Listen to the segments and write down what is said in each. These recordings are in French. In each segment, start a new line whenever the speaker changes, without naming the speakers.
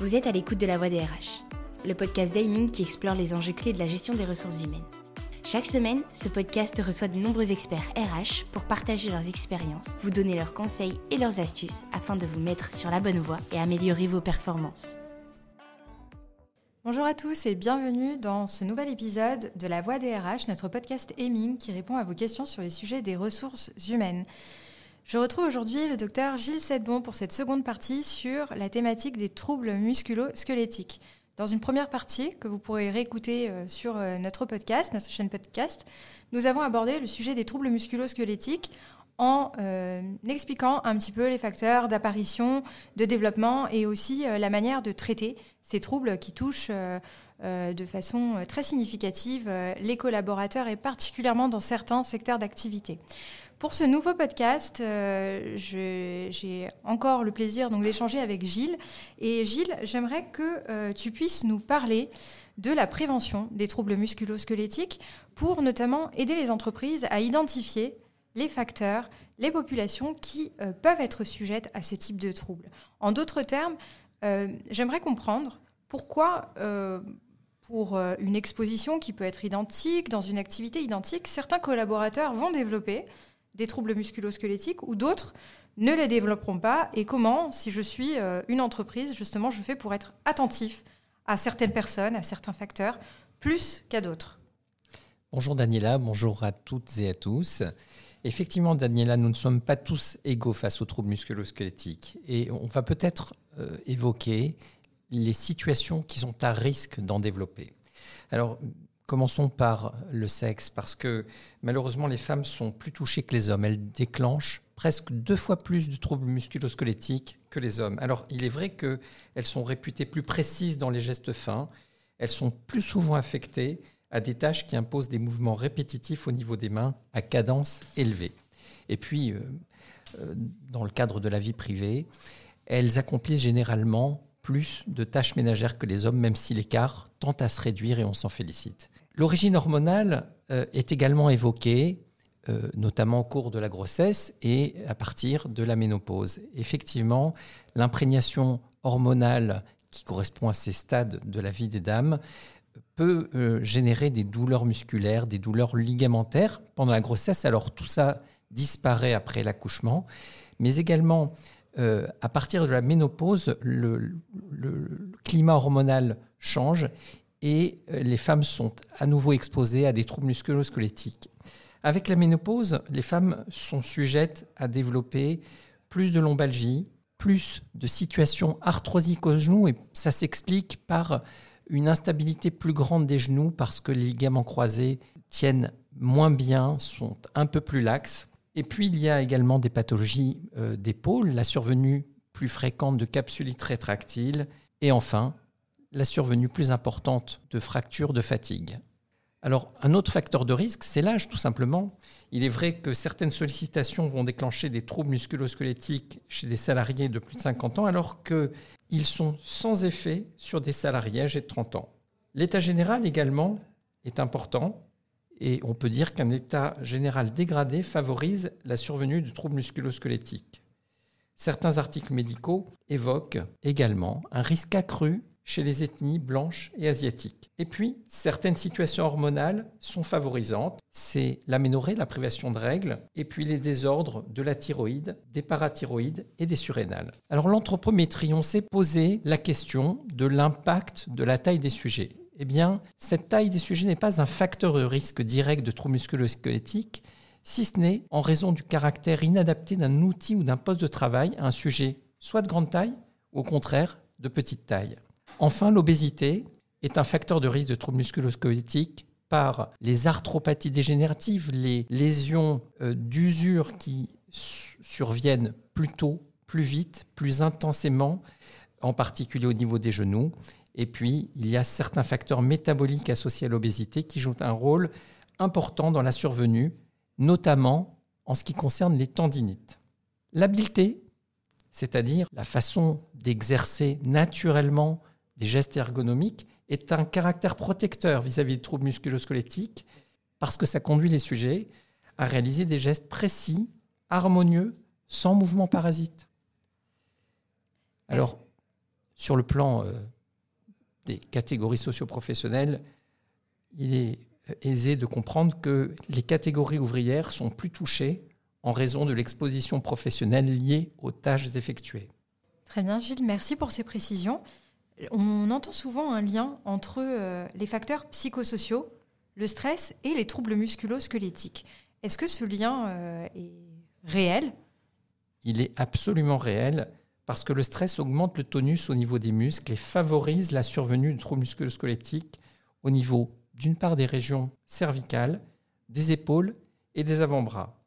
Vous êtes à l'écoute de la Voix des RH, le podcast d'Aiming qui explore les enjeux clés de la gestion des ressources humaines. Chaque semaine, ce podcast reçoit de nombreux experts RH pour partager leurs expériences, vous donner leurs conseils et leurs astuces afin de vous mettre sur la bonne voie et améliorer vos performances.
Bonjour à tous et bienvenue dans ce nouvel épisode de La Voix des RH, notre podcast Aiming qui répond à vos questions sur les sujets des ressources humaines. Je retrouve aujourd'hui le docteur Gilles Sedbon pour cette seconde partie sur la thématique des troubles musculo-squelettiques. Dans une première partie que vous pourrez réécouter euh, sur euh, notre podcast, notre chaîne podcast, nous avons abordé le sujet des troubles musculo-squelettiques en euh, expliquant un petit peu les facteurs d'apparition, de développement et aussi la manière de traiter ces troubles qui touchent de façon très significative les collaborateurs et particulièrement dans certains secteurs d'activité. Pour ce nouveau podcast, euh, j'ai encore le plaisir d'échanger avec Gilles. Et Gilles, j'aimerais que euh, tu puisses nous parler de la prévention des troubles musculo-squelettiques pour notamment aider les entreprises à identifier les facteurs, les populations qui euh, peuvent être sujettes à ce type de troubles. En d'autres termes, j'aimerais comprendre pourquoi pour une exposition qui peut être identique, dans une activité identique, certains collaborateurs vont développer des troubles musculo-squelettiques ou d'autres ne les développeront pas et comment, si je suis euh, une entreprise, justement, je fais pour être attentif à certaines personnes, à certains facteurs, plus qu'à d'autres.
Bonjour Daniela, bonjour à toutes et à tous. Effectivement, Daniela, nous ne sommes pas tous égaux face aux troubles musculo-squelettiques et on va peut-être euh, évoquer les situations qui sont à risque d'en développer. Alors, Commençons par le sexe, parce que malheureusement les femmes sont plus touchées que les hommes. Elles déclenchent presque deux fois plus de troubles musculo-squelettiques que les hommes. Alors il est vrai qu'elles sont réputées plus précises dans les gestes fins, elles sont plus souvent affectées à des tâches qui imposent des mouvements répétitifs au niveau des mains à cadence élevée. Et puis, euh, euh, dans le cadre de la vie privée, elles accomplissent généralement plus de tâches ménagères que les hommes, même si l'écart tend à se réduire et on s'en félicite. L'origine hormonale euh, est également évoquée, euh, notamment au cours de la grossesse et à partir de la ménopause. Effectivement, l'imprégnation hormonale qui correspond à ces stades de la vie des dames peut euh, générer des douleurs musculaires, des douleurs ligamentaires pendant la grossesse. Alors tout ça disparaît après l'accouchement, mais également à partir de la ménopause, le, le climat hormonal change et euh, les femmes sont à nouveau exposées à des troubles musculo-squelettiques. Avec la ménopause, les femmes sont sujettes à développer plus de lombalgie, plus de situations arthrosiques aux genoux, et ça s'explique par une instabilité plus grande des genoux parce que les ligaments croisés tiennent moins bien, sont un peu plus laxes. Et puis il y a également des pathologies euh, d'épaule, la survenue plus fréquente de capsulites rétractiles, et enfin la survenue plus importante de fractures de fatigue. Alors, un autre facteur de risque, c'est l'âge, tout simplement. Il est vrai que certaines sollicitations vont déclencher des troubles musculo-squelettiques chez des salariés de plus de 50 ans, alors qu'ils sont sans effet sur des salariés âgés de 30 ans. L'état général également est important, et on peut dire qu'un état général dégradé favorise la survenue de troubles musculo-squelettiques. Certains articles médicaux évoquent également un risque accru chez les ethnies blanches et asiatiques. Et puis, certaines situations hormonales sont favorisantes. C'est l'aménorrhée, la privation de règles, et puis les désordres de la thyroïde, des parathyroïdes et des surrénales. Alors l'anthropométrie, on s'est posé la question de l'impact de la taille des sujets. Eh bien, cette taille des sujets n'est pas un facteur de risque direct de troubles musculo-squelettiques, si ce n'est en raison du caractère inadapté d'un outil ou d'un poste de travail à un sujet soit de grande taille, ou au contraire de petite taille. Enfin, l'obésité est un facteur de risque de troubles musculo-squelettiques par les arthropathies dégénératives, les lésions euh, d'usure qui surviennent plus tôt, plus vite, plus intensément, en particulier au niveau des genoux. Et puis, il y a certains facteurs métaboliques associés à l'obésité qui jouent un rôle important dans la survenue, notamment en ce qui concerne les tendinites. L'habileté, c'est-à-dire la façon d'exercer naturellement des gestes ergonomiques est un caractère protecteur vis-à-vis des troubles musculosquelettiques parce que ça conduit les sujets à réaliser des gestes précis, harmonieux, sans mouvement parasite. Alors, sur le plan euh, des catégories socio-professionnelles, il est aisé de comprendre que les catégories ouvrières sont plus touchées en raison de l'exposition professionnelle liée aux tâches effectuées.
Très bien, Gilles, merci pour ces précisions. On entend souvent un lien entre euh, les facteurs psychosociaux, le stress et les troubles musculo-squelettiques. Est-ce que ce lien euh, est réel?
Il est absolument réel parce que le stress augmente le tonus au niveau des muscles et favorise la survenue de troubles musculo-squelettiques au niveau d'une part des régions cervicales, des épaules et des avant-bras.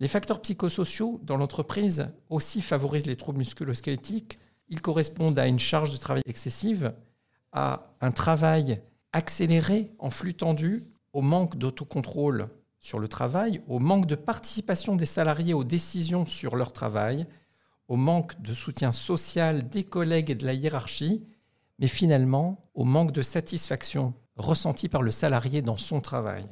Les facteurs psychosociaux dans l'entreprise aussi favorisent les troubles musculo-squelettiques. Ils correspondent à une charge de travail excessive, à un travail accéléré en flux tendu, au manque d'autocontrôle sur le travail, au manque de participation des salariés aux décisions sur leur travail, au manque de soutien social des collègues et de la hiérarchie, mais finalement au manque de satisfaction ressentie par le salarié dans son travail.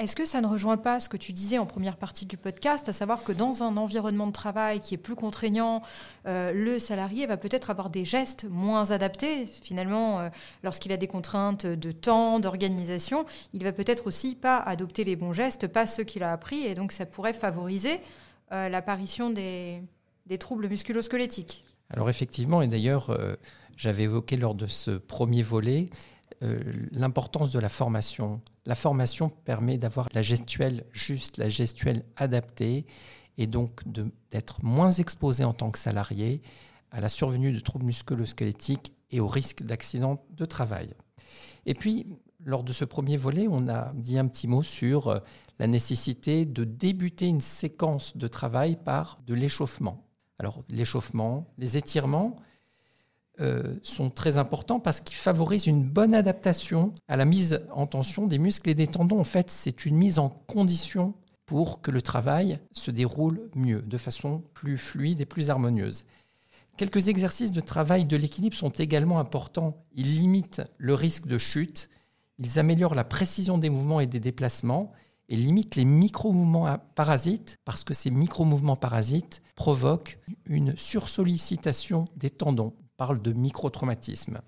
Est-ce que ça ne rejoint pas ce que tu disais en première partie du podcast, à savoir que dans un environnement de travail qui est plus contraignant, euh, le salarié va peut-être avoir des gestes moins adaptés finalement euh, lorsqu'il a des contraintes de temps, d'organisation, il va peut-être aussi pas adopter les bons gestes, pas ceux qu'il a appris, et donc ça pourrait favoriser euh, l'apparition des, des, troubles musculo-squelettiques.
Alors effectivement, et d'ailleurs j'avais évoqué lors de ce premier volet l'importance de la formation la formation permet d'avoir la gestuelle juste, la gestuelle adaptée, et donc d'être moins exposé en tant que salarié à la survenue de troubles musculo-squelettiques et au risque d'accident de travail. Et puis, lors de ce premier volet, on a dit un petit mot sur euh, la nécessité de débuter une séquence de travail par de l'échauffement. Alors, l'échauffement, les étirements, euh, sont très importants parce qu'ils favorisent une bonne adaptation à la mise en tension des muscles et des tendons. En fait, c'est une mise en condition pour que le travail se déroule mieux, de façon plus fluide et plus harmonieuse. Quelques exercices de travail de l'équilibre sont également importants. Ils limitent le risque de chute, ils améliorent la précision des mouvements et des déplacements et limitent les micro-mouvements parasites parce que ces micro-mouvements parasites provoquent une sursollicitation des tendons parle de microtraumatisme.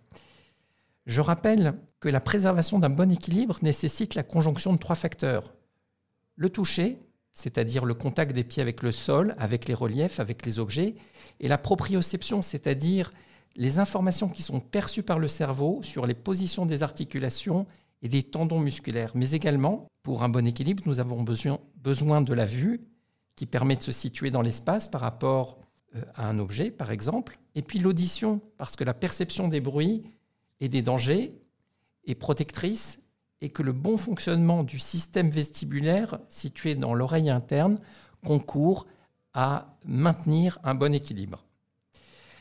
Je rappelle que la préservation d'un bon équilibre nécessite la conjonction de trois facteurs. Le toucher, c'est-à-dire le contact des pieds avec le sol, avec les reliefs, avec les objets, et la proprioception, c'est-à-dire les informations qui sont perçues par le cerveau sur les positions des articulations et des tendons musculaires. Mais également, pour un bon équilibre, nous avons besoin de la vue qui permet de se situer dans l'espace par rapport euh, à un objet, par exemple, et puis l'audition, parce que la perception des bruits et des dangers est protectrice et que le bon fonctionnement du système vestibulaire situé dans l'oreille interne concourt à maintenir un bon équilibre.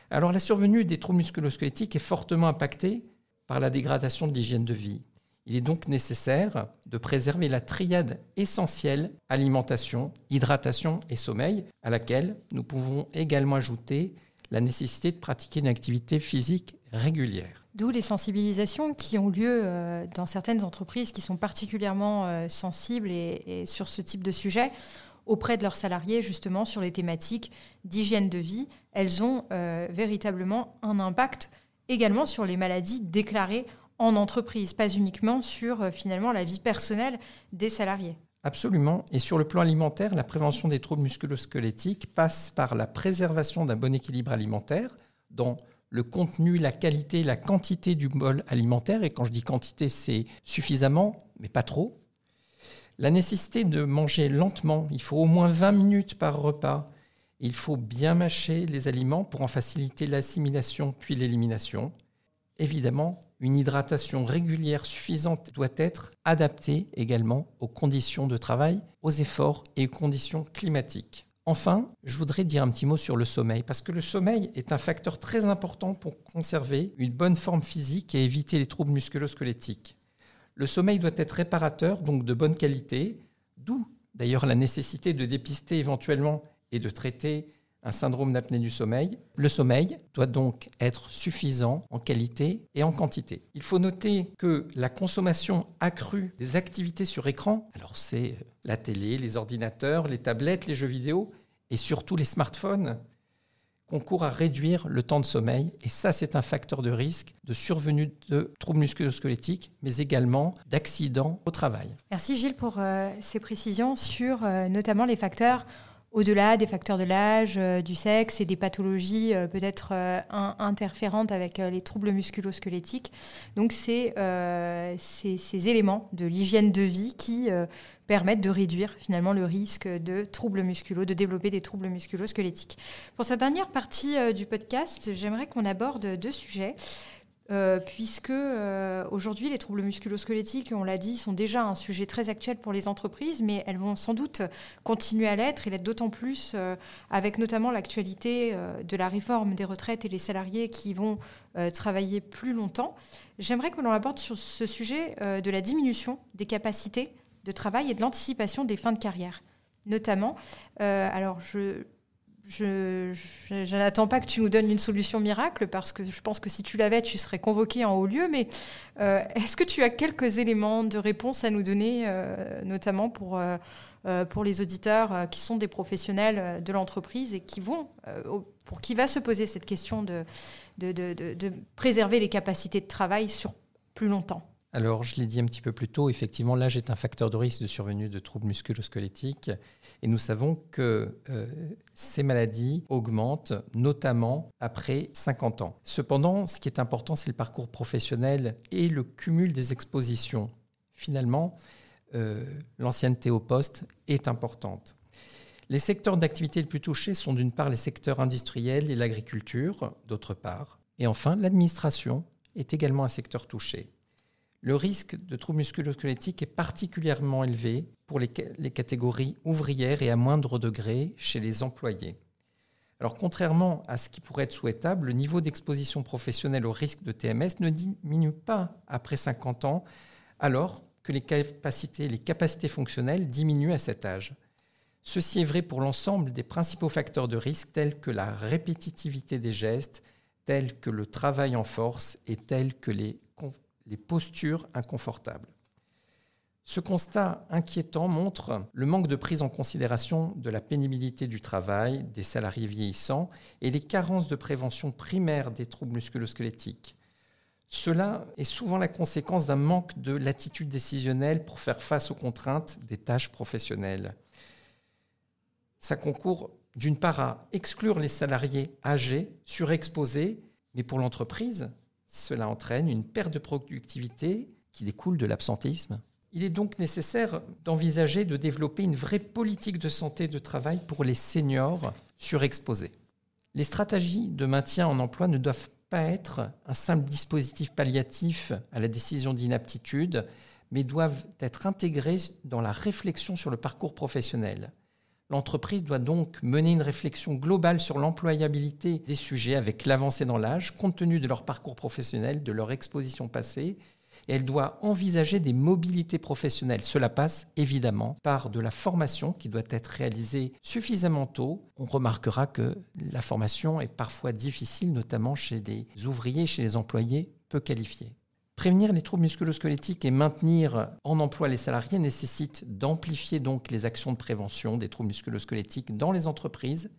Alors la survenue des troubles musculosquelettiques est fortement impactée par la dégradation de l'hygiène de vie. Il est donc nécessaire de préserver la triade essentielle alimentation, hydratation et sommeil, à laquelle nous pouvons également ajouter la nécessité de pratiquer une activité physique régulière.
D'où les sensibilisations qui ont lieu euh, dans certaines entreprises qui sont particulièrement euh, sensibles et, sur ce type de sujet auprès de leurs salariés, justement sur les thématiques d'hygiène de vie. Elles ont euh, véritablement un impact également sur les maladies déclarées en entreprise, pas uniquement sur finalement la vie personnelle des salariés.
Absolument. Et sur le plan alimentaire, la prévention des troubles musculosquelettiques passe par la préservation d'un bon équilibre alimentaire dans le contenu, la qualité, la quantité du bol alimentaire. Et quand je dis quantité, c'est suffisamment, mais pas trop. La nécessité de manger lentement. Il faut au moins 20 minutes par repas. Il faut bien mâcher les aliments pour en faciliter l'assimilation puis l'élimination. Évidemment, une hydratation régulière suffisante doit être adaptée également aux conditions de travail, aux efforts et aux conditions climatiques. Enfin, je voudrais dire un petit mot sur le sommeil, parce que le sommeil est un facteur très important pour conserver une bonne forme physique et éviter les troubles musculo-squelettiques. Le sommeil doit être réparateur, donc de bonne qualité, d'où d'ailleurs la nécessité de dépister éventuellement et de traiter un syndrome d'apnée du sommeil. Le sommeil doit donc être suffisant en qualité et en quantité. Il faut noter que la consommation accrue des activités sur écran, alors c'est la télé, les ordinateurs, les tablettes, les jeux vidéo et surtout les smartphones, concourent à réduire le temps de sommeil. Et ça, c'est un facteur de risque de survenue de troubles musculo-squelettiques, mais également d'accidents au travail.
Merci Gilles pour euh, ces précisions sur euh, notamment les facteurs au-delà des facteurs de l'âge, euh, du sexe et des pathologies euh, peut-être euh, interférentes avec les troubles musculo-squelettiques. Donc c'est ces éléments de l'hygiène de vie qui permettent de réduire finalement le risque de troubles musculo, de développer des troubles musculo-squelettiques. Pour cette dernière partie du podcast, j'aimerais qu'on aborde deux sujets. Euh, puisque euh, aujourd'hui les troubles musculosquelettiques, on l'a dit, sont déjà un sujet très actuel pour les entreprises, mais elles vont sans doute continuer à l'être, et l'être d'autant plus euh, avec notamment l'actualité de la réforme des retraites et les salariés qui vont travailler plus longtemps. J'aimerais que l'on aborde sur ce sujet de la diminution des capacités de travail et de l'anticipation des fins de carrière. Notamment, alors je, je, n'attends pas que tu nous donnes une solution miracle parce que je pense que si tu l'avais, tu serais convoqué en haut lieu. Mais euh, est-ce que tu as quelques éléments de réponse à nous donner, euh, notamment pour, euh, pour les auditeurs qui sont des professionnels de l'entreprise et qui vont, pour qui va se poser cette question de préserver les capacités de travail sur plus longtemps?
Alors, je l'ai dit un petit peu plus tôt, effectivement, l'âge est un facteur de risque de survenue de troubles musculo-squelettiques. Et nous savons que euh, ces maladies augmentent, notamment après 50 ans. Cependant, ce qui est important, c'est le parcours professionnel et le cumul des expositions. Finalement, euh, l'ancienneté au poste est importante. Les secteurs d'activité les plus touchés sont d'une part les secteurs industriels et l'agriculture, d'autre part. Et enfin, l'administration est également un secteur touché le risque de troubles musculo-squelettiques est particulièrement élevé pour les, catégories ouvrières et à moindre degré chez les employés. Alors contrairement à ce qui pourrait être souhaitable, le niveau d'exposition professionnelle au risque de TMS ne diminue pas après 50 ans, alors que les capacités, les capacités fonctionnelles diminuent à cet âge. Ceci est vrai pour l'ensemble des principaux facteurs de risque tels que la répétitivité des gestes, tels que le travail en force et tels que les les postures inconfortables. Ce constat inquiétant montre le manque de prise en considération de la pénibilité du travail des salariés vieillissants et les carences de prévention primaire des troubles musculosquelettiques. Cela est souvent la conséquence d'un manque de latitude décisionnelle pour faire face aux contraintes des tâches professionnelles. Ça concourt d'une part à exclure les salariés âgés, surexposés, mais pour l'entreprise, cela entraîne une perte de productivité qui découle de l'absentéisme. Il est donc nécessaire d'envisager de développer une vraie politique de santé de travail pour les seniors surexposés. Les stratégies de maintien en emploi ne doivent pas être un simple dispositif palliatif à la décision d'inaptitude, mais doivent être intégrées dans la réflexion sur le parcours professionnel. L'entreprise doit donc mener une réflexion globale sur l'employabilité des sujets avec l'avancée dans l'âge, compte tenu de leur parcours professionnel, de leur exposition passée, et elle doit envisager des mobilités professionnelles. Cela passe évidemment par de la formation qui doit être réalisée suffisamment tôt. On remarquera que la formation est parfois difficile, notamment chez des ouvriers, chez les employés peu qualifiés. Prévenir les troubles musculosquelettiques et maintenir en emploi les salariés nécessite d'amplifier donc les actions de prévention des troubles musculosquelettiques dans les entreprises,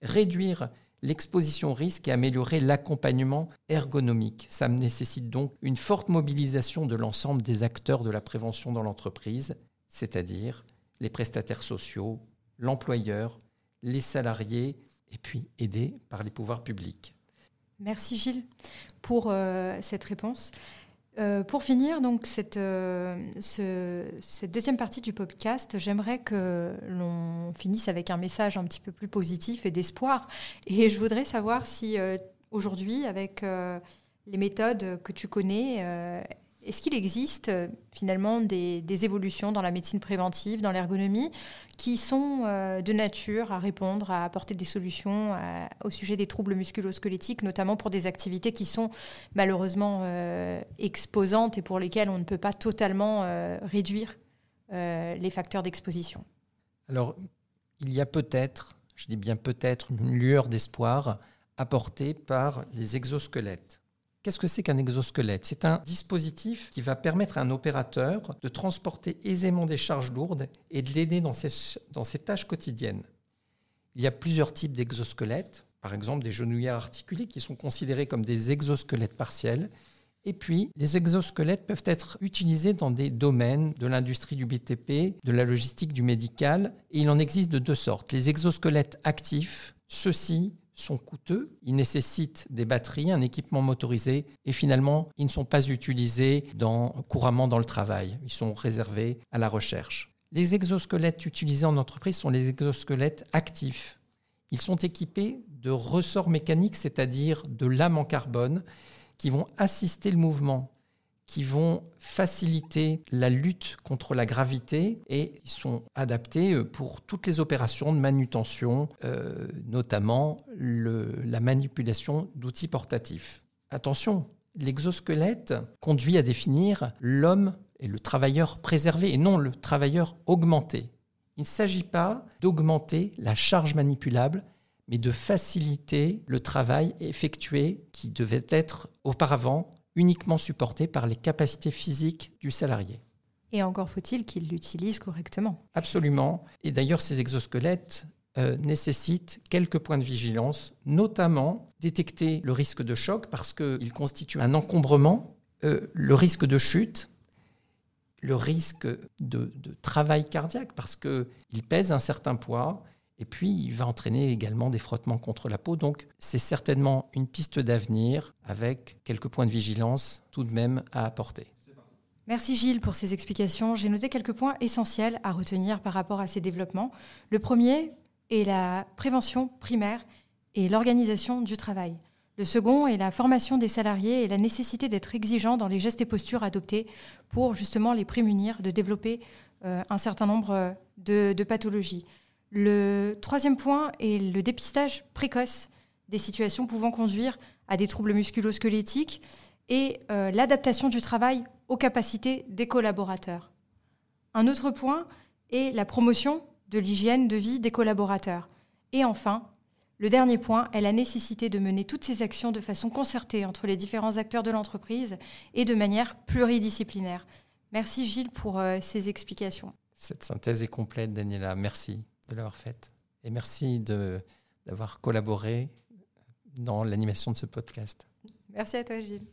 réduire l'exposition au risque et améliorer l'accompagnement ergonomique. Ça nécessite donc une forte mobilisation de l'ensemble des acteurs de la prévention dans l'entreprise, c'est-à-dire les prestataires sociaux, l'employeur, les salariés, et puis aidés par les pouvoirs publics.
Merci Gilles pour euh, cette réponse. Euh, pour finir, donc, cette, euh, cette, deuxième partie du podcast, j'aimerais que l'on finisse avec un message un petit peu plus positif et d'espoir. Et je voudrais savoir si euh, aujourd'hui, avec les méthodes que tu connais, est-ce qu'il existe euh, finalement des, évolutions dans la médecine préventive, dans l'ergonomie, qui sont euh, de nature à répondre, à apporter des solutions au sujet des troubles musculo-squelettiques, notamment pour des activités qui sont malheureusement euh, exposantes et pour lesquelles on ne peut pas totalement réduire les facteurs d'exposition?
Alors, il y a peut-être, je dis bien peut-être, une lueur d'espoir apportée par les exosquelettes. Qu'est-ce que c'est qu'un exosquelette? C'est un dispositif qui va permettre à un opérateur de transporter aisément des charges lourdes et de l'aider dans ses, dans ses tâches quotidiennes. Il y a plusieurs types d'exosquelettes. par exemple des genouillères articulées qui sont considérées comme des exosquelettes partiels. Et puis, les exosquelettes peuvent être utilisés dans des domaines de l'industrie du BTP, de la logistique, du médical. Et il en existe de deux sortes. Les exosquelettes actifs, ceux-ci sont coûteux, ils nécessitent des batteries, un équipement motorisé, et finalement, ils ne sont pas utilisés couramment dans le travail. Ils sont réservés à la recherche. Les exosquelettes utilisés en entreprise sont les exosquelettes actifs. Ils sont équipés de ressorts mécaniques, c'est-à-dire de lames en carbone, qui vont assister le mouvement, qui vont faciliter la lutte contre la gravité et sont adaptés euh, pour toutes les opérations de manutention, euh, notamment la manipulation d'outils portatifs. Attention, l'exosquelette conduit à définir l'homme et le travailleur préservé et non le travailleur augmenté. Il ne s'agit pas d'augmenter la charge manipulable, mais de faciliter le travail effectué qui devait être auparavant uniquement supporté par les capacités physiques du salarié.
Et encore faut-il qu'il l'utilise correctement.
Absolument. Et d'ailleurs, ces exosquelettes euh, nécessitent quelques points de vigilance, notamment détecter le risque de choc parce qu'il constitue un encombrement, euh, le risque de chute, le risque de, de travail cardiaque parce qu'il pèse un certain poids et puis, il va entraîner également des frottements contre la peau. Donc, c'est certainement une piste d'avenir avec quelques points de vigilance tout de même à apporter.
Merci Gilles pour ces explications. J'ai noté quelques points essentiels à retenir par rapport à ces développements. Le premier est la prévention primaire et l'organisation du travail. Le second est la formation des salariés et la nécessité d'être exigeant dans les gestes et postures adoptés pour justement les prémunir de développer euh, un certain nombre de pathologies. Le troisième point est le dépistage précoce des situations pouvant conduire à des troubles musculo-squelettiques et euh, l'adaptation du travail aux capacités des collaborateurs. Un autre point est la promotion de l'hygiène de vie des collaborateurs. Et enfin, le dernier point est la nécessité de mener toutes ces actions de façon concertée entre les différents acteurs de l'entreprise et de manière pluridisciplinaire. Merci Gilles pour euh, ces explications.
Cette synthèse est complète, Daniela. Merci de l'avoir faite. Et merci d'avoir collaboré dans l'animation de ce podcast.
Merci à toi, Gilles.